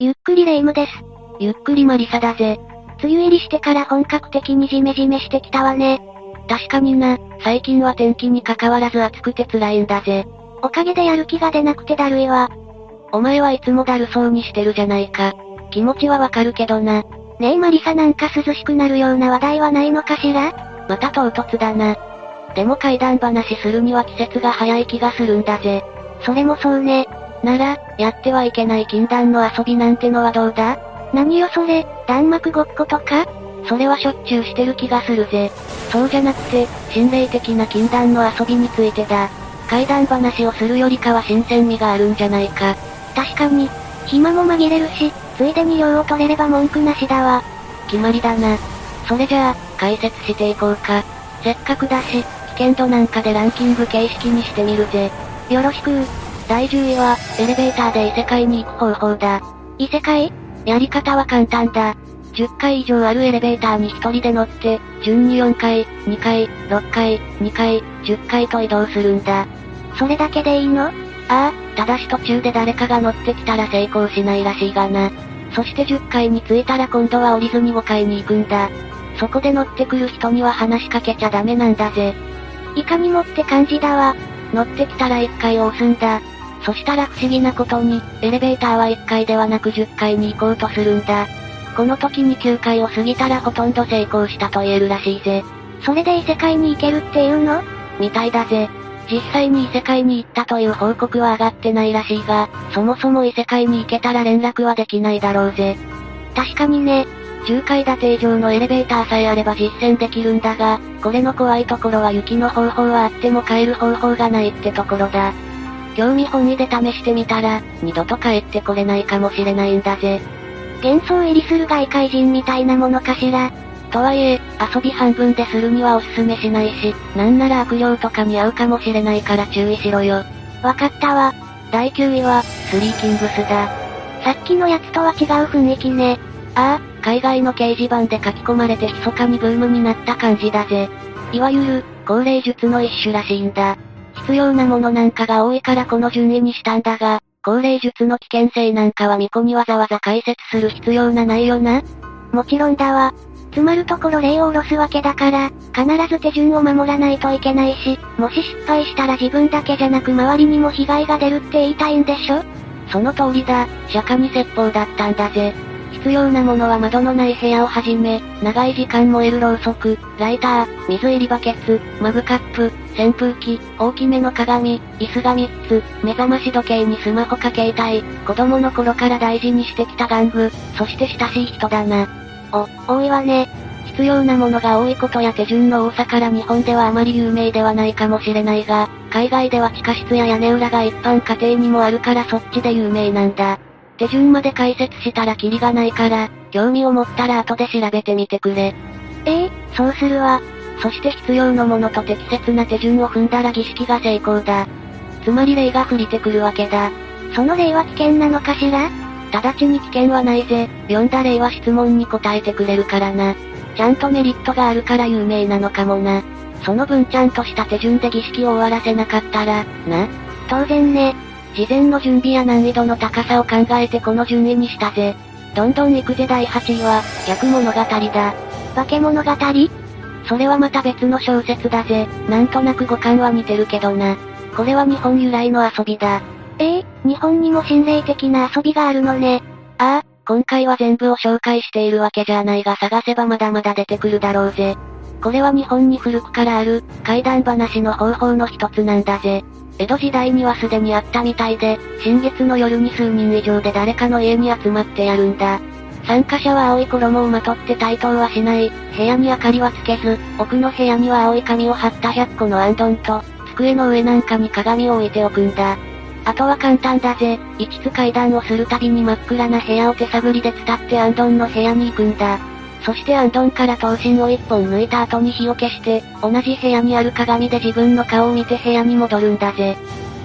ゆっくりレ夢ムです。ゆっくりマリサだぜ。梅雨入りしてから本格的にジメジメしてきたわね。確かにな、最近は天気に関わらず暑くて辛いんだぜ。おかげでやる気が出なくてだるいわ。お前はいつもだるそうにしてるじゃないか。気持ちはわかるけどな。ねえマリサなんか涼しくなるような話題はないのかしら？また唐突だな。でも怪談話するには季節が早い気がするんだぜ。それもそうね。なら、やってはいけない禁断の遊びなんてのはどうだ？何よそれ、弾幕ごっことか？それはしょっちゅうしてる気がするぜ。そうじゃなくて、心霊的な禁断の遊びについてだ。怪談話をするよりかは新鮮味があるんじゃないか。確かに、暇も紛れるし、ついでに用を取れれば文句なしだわ。決まりだな。それじゃあ、解説していこうか。せっかくだし、危険度なんかでランキング形式にしてみるぜ。よろしく第10位は、エレベーターで異世界に行く方法だ。異世界？やり方は簡単だ。10階以上あるエレベーターに1人で乗って、順に4階、2階、6階、2階、10階と移動するんだ。それだけでいいの？ああ、ただし途中で誰かが乗ってきたら成功しないらしいがな。そして10階に着いたら今度は降りずに5階に行くんだ。そこで乗ってくる人には話しかけちゃダメなんだぜ。いかにもって感じだわ。乗ってきたら1階を押すんだ。そしたら不思議なことに、エレベーターは1階ではなく10階に行こうとするんだ。この時に9階を過ぎたらほとんど成功したと言えるらしいぜ。それで異世界に行けるっていうの？みたいだぜ。実際に異世界に行ったという報告は上がってないらしいが、そもそも異世界に行けたら連絡はできないだろうぜ。確かにね。10階建て以上のエレベーターさえあれば実践できるんだが、これの怖いところは雪の方法はあっても帰る方法がないってところだ。興味本位で試してみたら、二度と帰ってこれないかもしれないんだぜ。幻想入りする外界人みたいなものかしら。とはいえ、遊び半分でするにはおすすめしないし、なんなら悪霊とかに合うかもしれないから注意しろよ。わかったわ。第9位は、スリーキングスだ。さっきのやつとは違う雰囲気ね。ああ、海外の掲示板で書き込まれて密かにブームになった感じだぜ。いわゆる、高齢術の一種らしいんだ。必要なものなんかが多いからこの順位にしたんだが、高齢術の危険性なんかは巫女にわざわざ解説する必要なないよな？もちろんだわ。つまるところ例を下ろすわけだから、必ず手順を守らないといけないし、もし失敗したら自分だけじゃなく周りにも被害が出るって言いたいんでしょ？その通りだ、釈迦に説法だったんだぜ。必要なものは窓のない部屋をはじめ、長い時間燃えるろうそく、ライター、水入りバケツ、マグカップ、扇風機、大きめの鏡、椅子が3つ、目覚まし時計にスマホか携帯、子供の頃から大事にしてきた玩具、そして親しい人だな。お、多いわね。必要なものが多いことや手順の多さから日本ではあまり有名ではないかもしれないが、海外では地下室や屋根裏が一般家庭にもあるからそっちで有名なんだ。手順まで解説したらキリがないから、興味を持ったら後で調べてみてくれ。ええー、そうするわ。そして必要のものと適切な手順を踏んだら儀式が成功だ。つまり霊が降りてくるわけだ。その霊は危険なのかしら？直ちに危険はないぜ。読んだ霊は質問に答えてくれるからな。ちゃんとメリットがあるから有名なのかもな。その分ちゃんとした手順で儀式を終わらせなかったら、な。当然ね。事前の準備や難易度の高さを考えてこの順位にしたぜ。どんどん行くぜ第8位は、逆物語だ。化け物語？それはまた別の小説だぜ。なんとなく五感は似てるけどな。これは日本由来の遊びだ。ええー、日本にも心霊的な遊びがあるのね。ああ、今回は全部を紹介しているわけじゃないが探せばまだまだ出てくるだろうぜ。これは日本に古くからある、怪談話の方法の一つなんだぜ。江戸時代にはすでにあったみたいで、新月の夜に数人以上で誰かの家に集まってやるんだ。参加者は青い衣をまとって対等はしない、部屋に明かりはつけず、奥の部屋には青い紙を貼った100個のアンドンと、机の上なんかに鏡を置いておくんだ。あとは簡単だぜ。一つ階段をするたびに真っ暗な部屋を手探りで伝ってアンドンの部屋に行くんだ。そしてアンドンから刀身を一本抜いた後に火を消して、同じ部屋にある鏡で自分の顔を見て部屋に戻るんだぜ。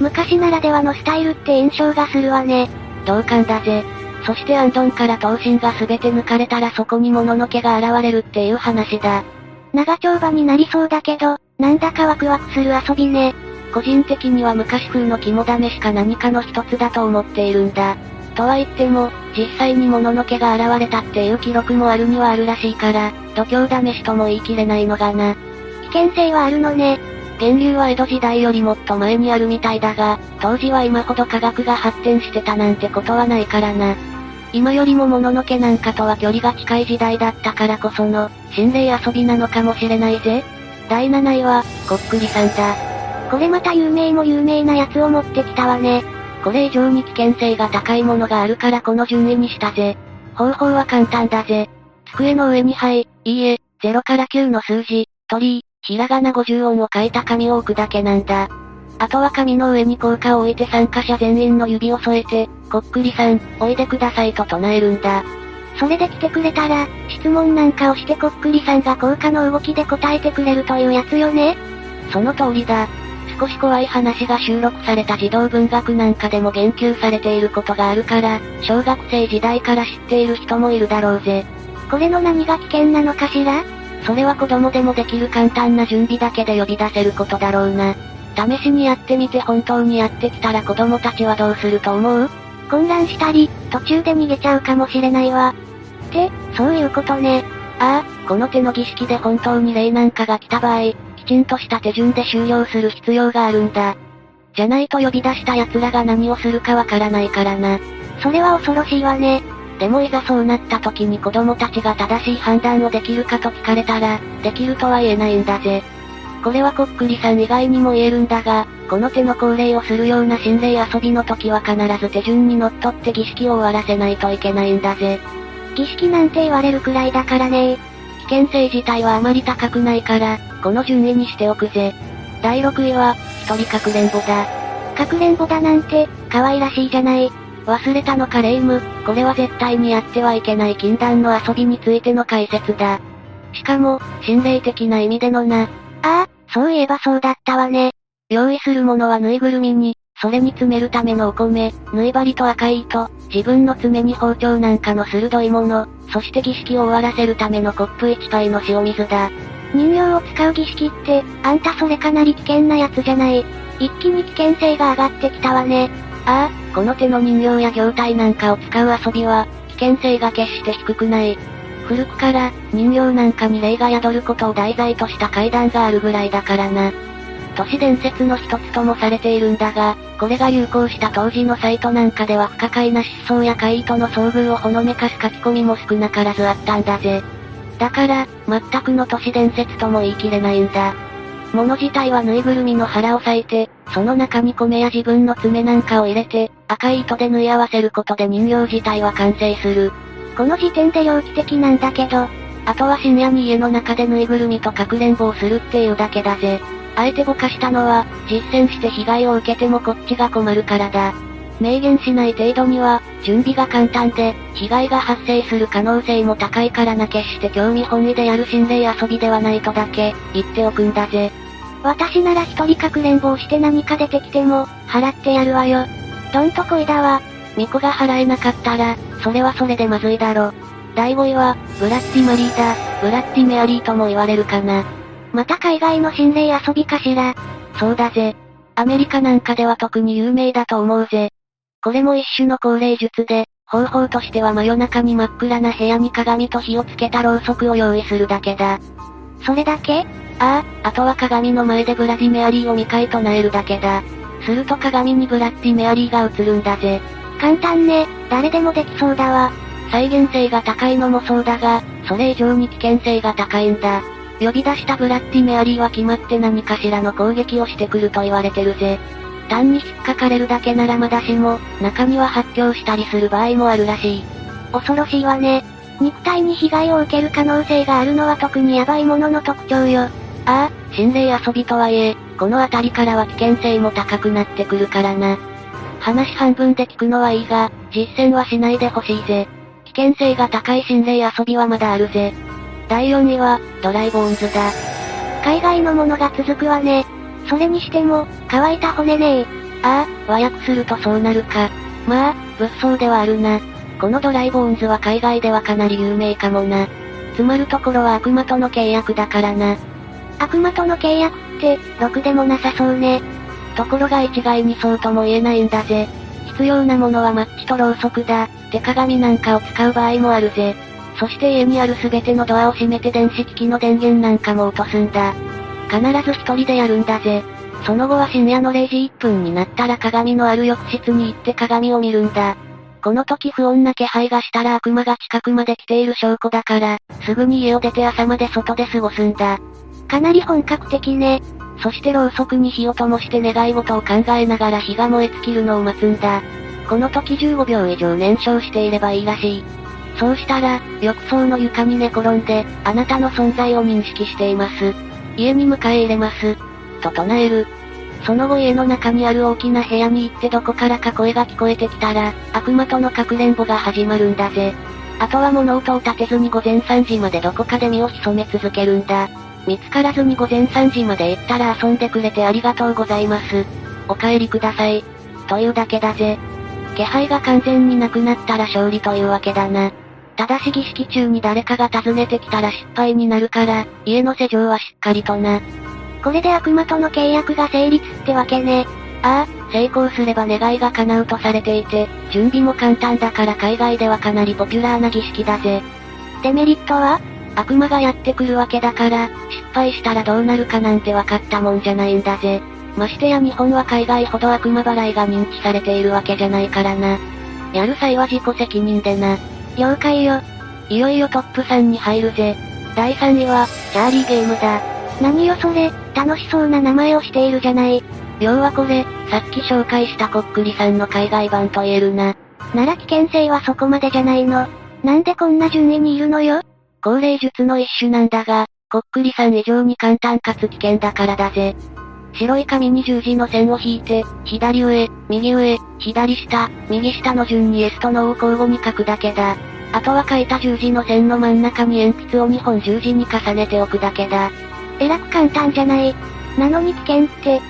昔ならではのスタイルって印象がするわね。同感だぜ。そしてアンドンから刀身が全て抜かれたらそこに物の毛が現れるっていう話だ。長丁場になりそうだけど、なんだかワクワクする遊びね。個人的には昔風の肝試しか何かの一つだと思っているんだ。とは言っても、実際に物ののけが現れたっていう記録もあるにはあるらしいから、度胸試しとも言い切れないのがな。危険性はあるのね。源流は江戸時代よりもっと前にあるみたいだが、当時は今ほど科学が発展してたなんてことはないからな。今よりも物のけなんかとは距離が近い時代だったからこその、心霊遊びなのかもしれないぜ。第7位は、こっくりさんだ。これまた有名も有名なやつを持ってきたわね。これ以上に危険性が高いものがあるからこの順位にしたぜ。方法は簡単だぜ。机の上にはい、いいえ、0から9の数字、鳥ひらがな50音を書いた紙を置くだけなんだ。あとは紙の上に効果を置いて参加者全員の指を添えて、こっくりさん、おいでくださいと唱えるんだ。それで来てくれたら、質問なんかをしてこっくりさんが効果の動きで答えてくれるというやつよねその通りだ。少し怖い話が収録された児童文学なんかでも言及されていることがあるから、小学生時代から知っている人もいるだろうぜ。これの何が危険なのかしら？それは子供でもできる簡単な準備だけで呼び出せることだろうな。試しにやってみて本当にやってきたら子供たちはどうすると思う？混乱したり、途中で逃げちゃうかもしれないわ。って、そういうことね。ああ、この手の儀式で本当に霊なんかが来た場合、きちんとした手順で終了する必要があるんだ。じゃないと呼び出した奴らが何をするかわからないからな。それは恐ろしいわね。でもいざそうなった時に子供たちが正しい判断をできるかと聞かれたら、できるとは言えないんだぜ。これはこっくりさん以外にも言えるんだが、この手の恒例をするような心霊遊びの時は必ず手順にのっとって儀式を終わらせないといけないんだぜ。儀式なんて言われるくらいだからね危険性自体はあまり高くないから、この順位にしておくぜ。第6位は、一人かくれんぼだ。かくれんぼだなんて、可愛らしいじゃない。忘れたのかレイム、これは絶対にやってはいけない禁断の遊びについての解説だ。しかも、心霊的な意味でのな。ああ、そういえばそうだったわね。用意するものはぬいぐるみに、それに詰めるためのお米、縫い針と赤い糸、自分の爪に包丁なんかの鋭いもの、そして儀式を終わらせるためのコップ1杯の塩水だ。人形を使う儀式って、あんたそれかなり危険なやつじゃない。一気に危険性が上がってきたわね。ああ、この手の人形や業態なんかを使う遊びは、危険性が決して低くない。古くから、人形なんかに霊が宿ることを題材とした階段があるぐらいだからな。都市伝説の一つともされているんだが、これが流行した当時のサイトなんかでは不可解な失踪や怪異との遭遇をほのめかす書き込みも少なからずあったんだぜ。だから、全くの都市伝説とも言い切れないんだ。物自体はぬいぐるみの腹を裂いて、その中に米や自分の爪なんかを入れて、赤い糸で縫い合わせることで人形自体は完成する。この時点で猟奇的なんだけど、あとは深夜に家の中でぬいぐるみとかくれんぼをするっていうだけだぜ。あえてぼかしたのは、実践して被害を受けてもこっちが困るからだ。明言しない程度には、準備が簡単で、被害が発生する可能性も高いからな決して興味本位でやる心霊遊びではないとだけ、言っておくんだぜ。私なら一人かくれんぼをして何か出てきても、払ってやるわよ。どんとこいだわ。巫女が払えなかったら、それはそれでまずいだろ。第5位は、ブラッディマリーだ。ブラッディメアリーとも言われるかな。また海外の心霊遊びかしら。そうだぜ。アメリカなんかでは特に有名だと思うぜ。これも一種の高齢術で、方法としては真夜中に真っ暗な部屋に鏡と火をつけたろうそくを用意するだけだ。それだけ？ああ、あとは鏡の前でブラディメアリーを2回唱えるだけだ。すると鏡にブラッディメアリーが映るんだぜ。簡単ね、誰でもできそうだわ。再現性が高いのもそうだが、それ以上に危険性が高いんだ。呼び出したブラッディメアリーは決まって何かしらの攻撃をしてくると言われてるぜ。単に引っかかれるだけならまだしも、中には発狂したりする場合もあるらしい。恐ろしいわね。肉体に被害を受ける可能性があるのは特にヤバいものの特徴よ。ああ、心霊遊びとはいえ、この辺りからは危険性も高くなってくるからな。話半分で聞くのはいいが、実践はしないでほしいぜ。危険性が高い心霊遊びはまだあるぜ。第4位は、ドライボーンズだ。海外のものが続くわね。それにしても、乾いた骨ねえああ、和訳するとそうなるか。まあ、物騒ではあるな。このドライボーンズは海外ではかなり有名かもな。つまるところは悪魔との契約だからな。悪魔との契約って、ろくでもなさそうね。ところが一概にそうとも言えないんだぜ。必要なものはマッチとろうそくだ、手鏡なんかを使う場合もあるぜ。そして家にあるすべてのドアを閉めて電子機器の電源なんかも落とすんだ。必ず一人でやるんだぜ。その後は深夜の0時1分になったら鏡のある浴室に行って鏡を見るんだ。この時不穏な気配がしたら悪魔が近くまで来ている証拠だから、すぐに家を出て朝まで外で過ごすんだ。かなり本格的ね。そしてろうそくに火を灯して願い事を考えながら火が燃え尽きるのを待つんだ。この時15秒以上燃焼していればいいらしい。そうしたら、浴槽の床に寝転んで、あなたの存在を認識しています。家に迎え入れます。と唱える。その後家の中にある大きな部屋に行ってどこからか声が聞こえてきたら、悪魔とのかくれんぼが始まるんだぜ。あとは物音を立てずに午前3時までどこかで身を潜め続けるんだ。見つからずに午前3時まで行ったら遊んでくれてありがとうございます。お帰りください。というだけだぜ。気配が完全になくなったら勝利というわけだな。ただし儀式中に誰かが訪ねてきたら失敗になるから、家の施錠はしっかりとな。これで悪魔との契約が成立ってわけね。ああ、成功すれば願いが叶うとされていて、準備も簡単だから海外ではかなりポピュラーな儀式だぜ。デメリットは？悪魔がやってくるわけだから、失敗したらどうなるかなんて分かったもんじゃないんだぜ。ましてや日本は海外ほど悪魔払いが認知されているわけじゃないからな。やる際は自己責任でな。了解よ。いよいよトップ3に入るぜ。第3位は、チャーリーゲームだ。何よそれ、楽しそうな名前をしているじゃない。要はこれ、さっき紹介したこっくりさんの海外版と言えるな。なら危険性はそこまでじゃないの。なんでこんな順位にいるのよ高齢術の一種なんだが、こっくりさん以上に簡単かつ危険だからだぜ。白い紙に十字の線を引いて、左上、右上、左下、右下の順に S と No を交互に書くだけだ。あとは書いた十字の線の真ん中に鉛筆を2本十字に重ねておくだけだ。えらく簡単じゃない。なのに危険って。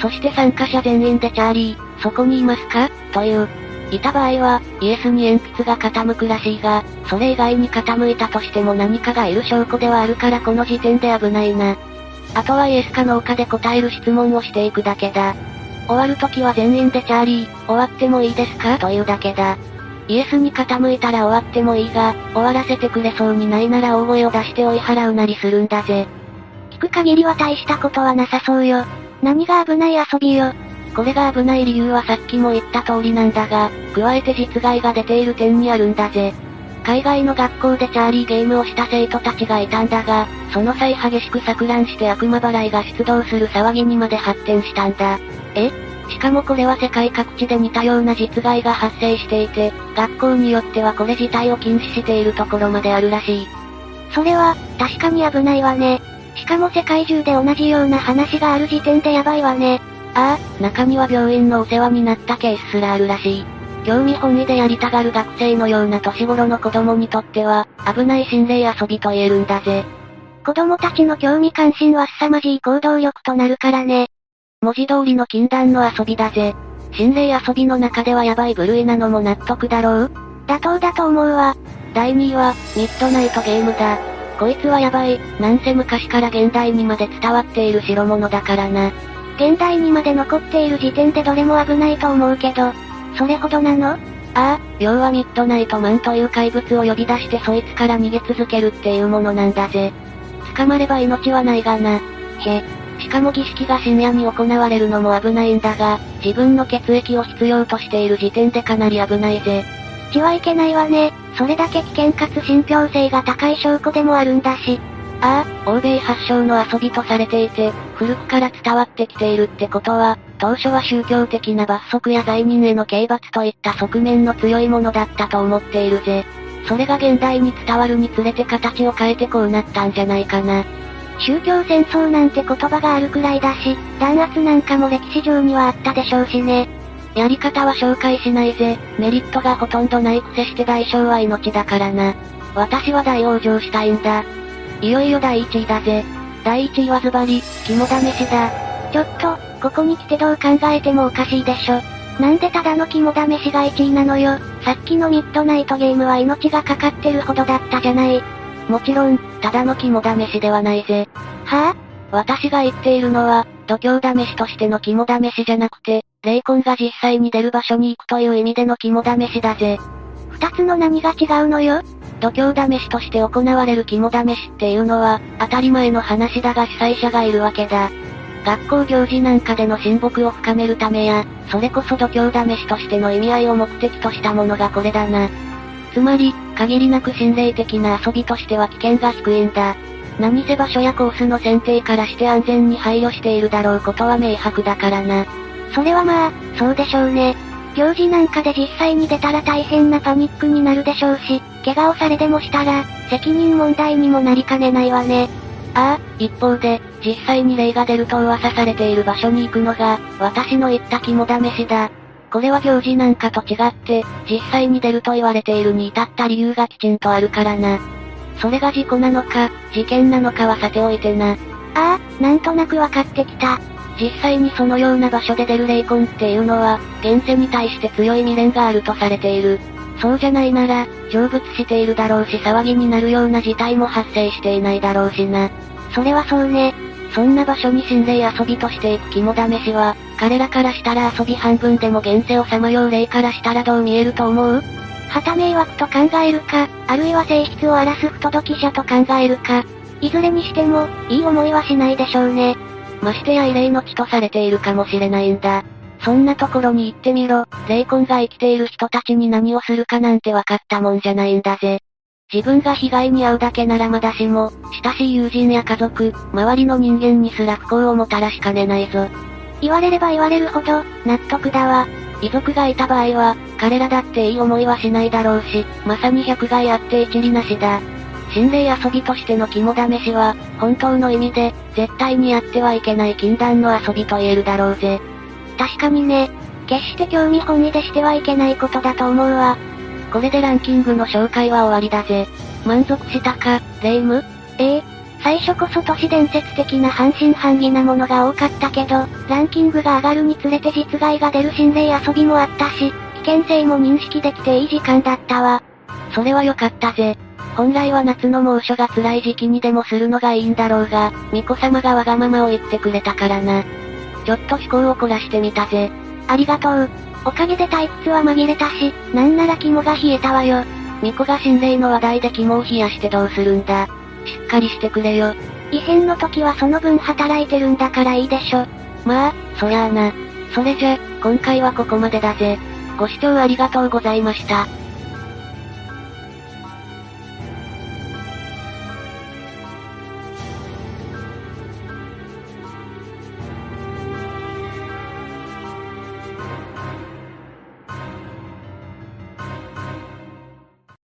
そして参加者全員でチャーリー、そこにいますか？という。いた場合は、イエスに鉛筆が傾くらしいが、それ以外に傾いたとしても何かがいる証拠ではあるからこの時点で危ないな。あとはイエスかノーかで答える質問をしていくだけだ。終わるときは全員でチャーリー、終わってもいいですか？というだけだ。イエスに傾いたら終わってもいいが、終わらせてくれそうにないなら大声を出して追い払うなりするんだぜ。聞く限りは大したことはなさそうよ。何が危ない遊びよ。これが危ない理由はさっきも言った通りなんだが、加えて実害が出ている点にあるんだぜ。海外の学校でチャーリーゲームをした生徒たちがいたんだが、その際激しく錯乱して悪魔払いが出動する騒ぎにまで発展したんだ。え？しかもこれは世界各地で似たような実害が発生していて、学校によってはこれ自体を禁止しているところまであるらしい。それは、確かに危ないわね。しかも世界中で同じような話がある時点でやばいわね。ああ、中には病院のお世話になったケースすらあるらしい。興味本位でやりたがる学生のような年頃の子供にとっては、危ない心霊遊びと言えるんだぜ。子供たちの興味関心は凄まじい行動力となるからね。文字通りの禁断の遊びだぜ。心霊遊びの中ではヤバい部類なのも納得だろう？妥当だと思うわ。第2位は、ミッドナイトゲームだ。こいつはヤバい、なんせ昔から現代にまで伝わっている代物だからな。現代にまで残っている時点でどれも危ないと思うけど、それほどなの？ああ、要はミッドナイトマンという怪物を呼び出してそいつから逃げ続けるっていうものなんだぜ。捕まれば命はないがな。へ。しかも儀式が深夜に行われるのも危ないんだが、自分の血液を必要としている時点でかなり危ないぜ。血はいけないわね。それだけ危険かつ信憑性が高い証拠でもあるんだし。ああ、欧米発祥の遊びとされていて、古くから伝わってきているってことは、当初は宗教的な罰則や罪人への刑罰といった側面の強いものだったと思っているぜ。それが現代に伝わるにつれて形を変えてこうなったんじゃないかな。宗教戦争なんて言葉があるくらいだし、弾圧なんかも歴史上にはあったでしょうしね。やり方は紹介しないぜ。メリットがほとんどないくせして代償は命だからな。私は大往生したいんだ。いよいよ第1位だぜ。第1位はズバリ、肝試しだ。ちょっと、こに来てどう考えてもおかしいでしょ。なんでただの肝試しが1位なのよ。さっきのミッドナイトゲームは命がかかってるほどだったじゃない。もちろん、ただの肝試しではないぜ。はぁ、あ、私が言っているのは、度胸試しとしての肝試しじゃなくて、霊魂が実際に出る場所に行くという意味での肝試しだぜ。二つの何が違うのよ？度胸試しとして行われる肝試しっていうのは、当たり前の話だが主催者がいるわけだ。学校行事なんかでの親睦を深めるためや、それこそ度胸試しとしての意味合いを目的としたものがこれだな。つまり、限りなく心霊的な遊びとしては危険が低いんだ。何せ場所やコースの選定からして安全に配慮しているだろうことは明白だからな。それはまあ、そうでしょうね。行事なんかで実際に出たら大変なパニックになるでしょうし、怪我をされでもしたら、責任問題にもなりかねないわね。ああ、一方で、実際に霊が出ると噂されている場所に行くのが、私の言った肝試しだ。これは行事なんかと違って、実際に出ると言われているに至った理由がきちんとあるからな。それが事故なのか、事件なのかはさておいてな。ああ、なんとなくわかってきた。実際にそのような場所で出る霊魂っていうのは、現世に対して強い未練があるとされている。そうじゃないなら、成仏しているだろうし騒ぎになるような事態も発生していないだろうしな。それはそうね。そんな場所に心霊遊びとしていく肝試しは、彼らからしたら遊び半分でも現世をさまよう霊からしたらどう見えると思う？旗迷惑と考えるか、あるいは性質を荒らす不届き者と考えるか。いずれにしても、いい思いはしないでしょうね。ましてや異例の地とされているかもしれないんだ。そんなところに行ってみろ、霊魂が生きている人たちに何をするかなんて分かったもんじゃないんだぜ。自分が被害に遭うだけならまだしも、親しい友人や家族、周りの人間にすら不幸をもたらしかねないぞ。言われれば言われるほど、納得だわ。遺族がいた場合は、彼らだっていい思いはしないだろうし、まさに百害あって一理なしだ。心霊遊びとしての肝試しは、本当の意味で、絶対にやってはいけない禁断の遊びと言えるだろうぜ。確かにね。決して興味本位でしてはいけないことだと思うわ。これでランキングの紹介は終わりだぜ。満足したか、レイムええ。最初こそ都市伝説的な半信半疑なものが多かったけど、ランキングが上がるにつれて実害が出る心霊遊びもあったし、危険性も認識できていい時間だったわ。それは良かったぜ。本来は夏の猛暑が辛い時期にでもするのがいいんだろうが、巫女様がわがままを言ってくれたからな。ちょっと思考を凝らしてみたぜ。ありがとう。おかげで退屈は紛れたし、なんなら肝が冷えたわよ。巫女が心霊の話題で肝を冷やしてどうするんだ。しっかりしてくれよ。異変の時はその分働いてるんだからいいでしょ。まあ、そりゃあな。それじゃ、今回はここまでだぜ。ご視聴ありがとうございました。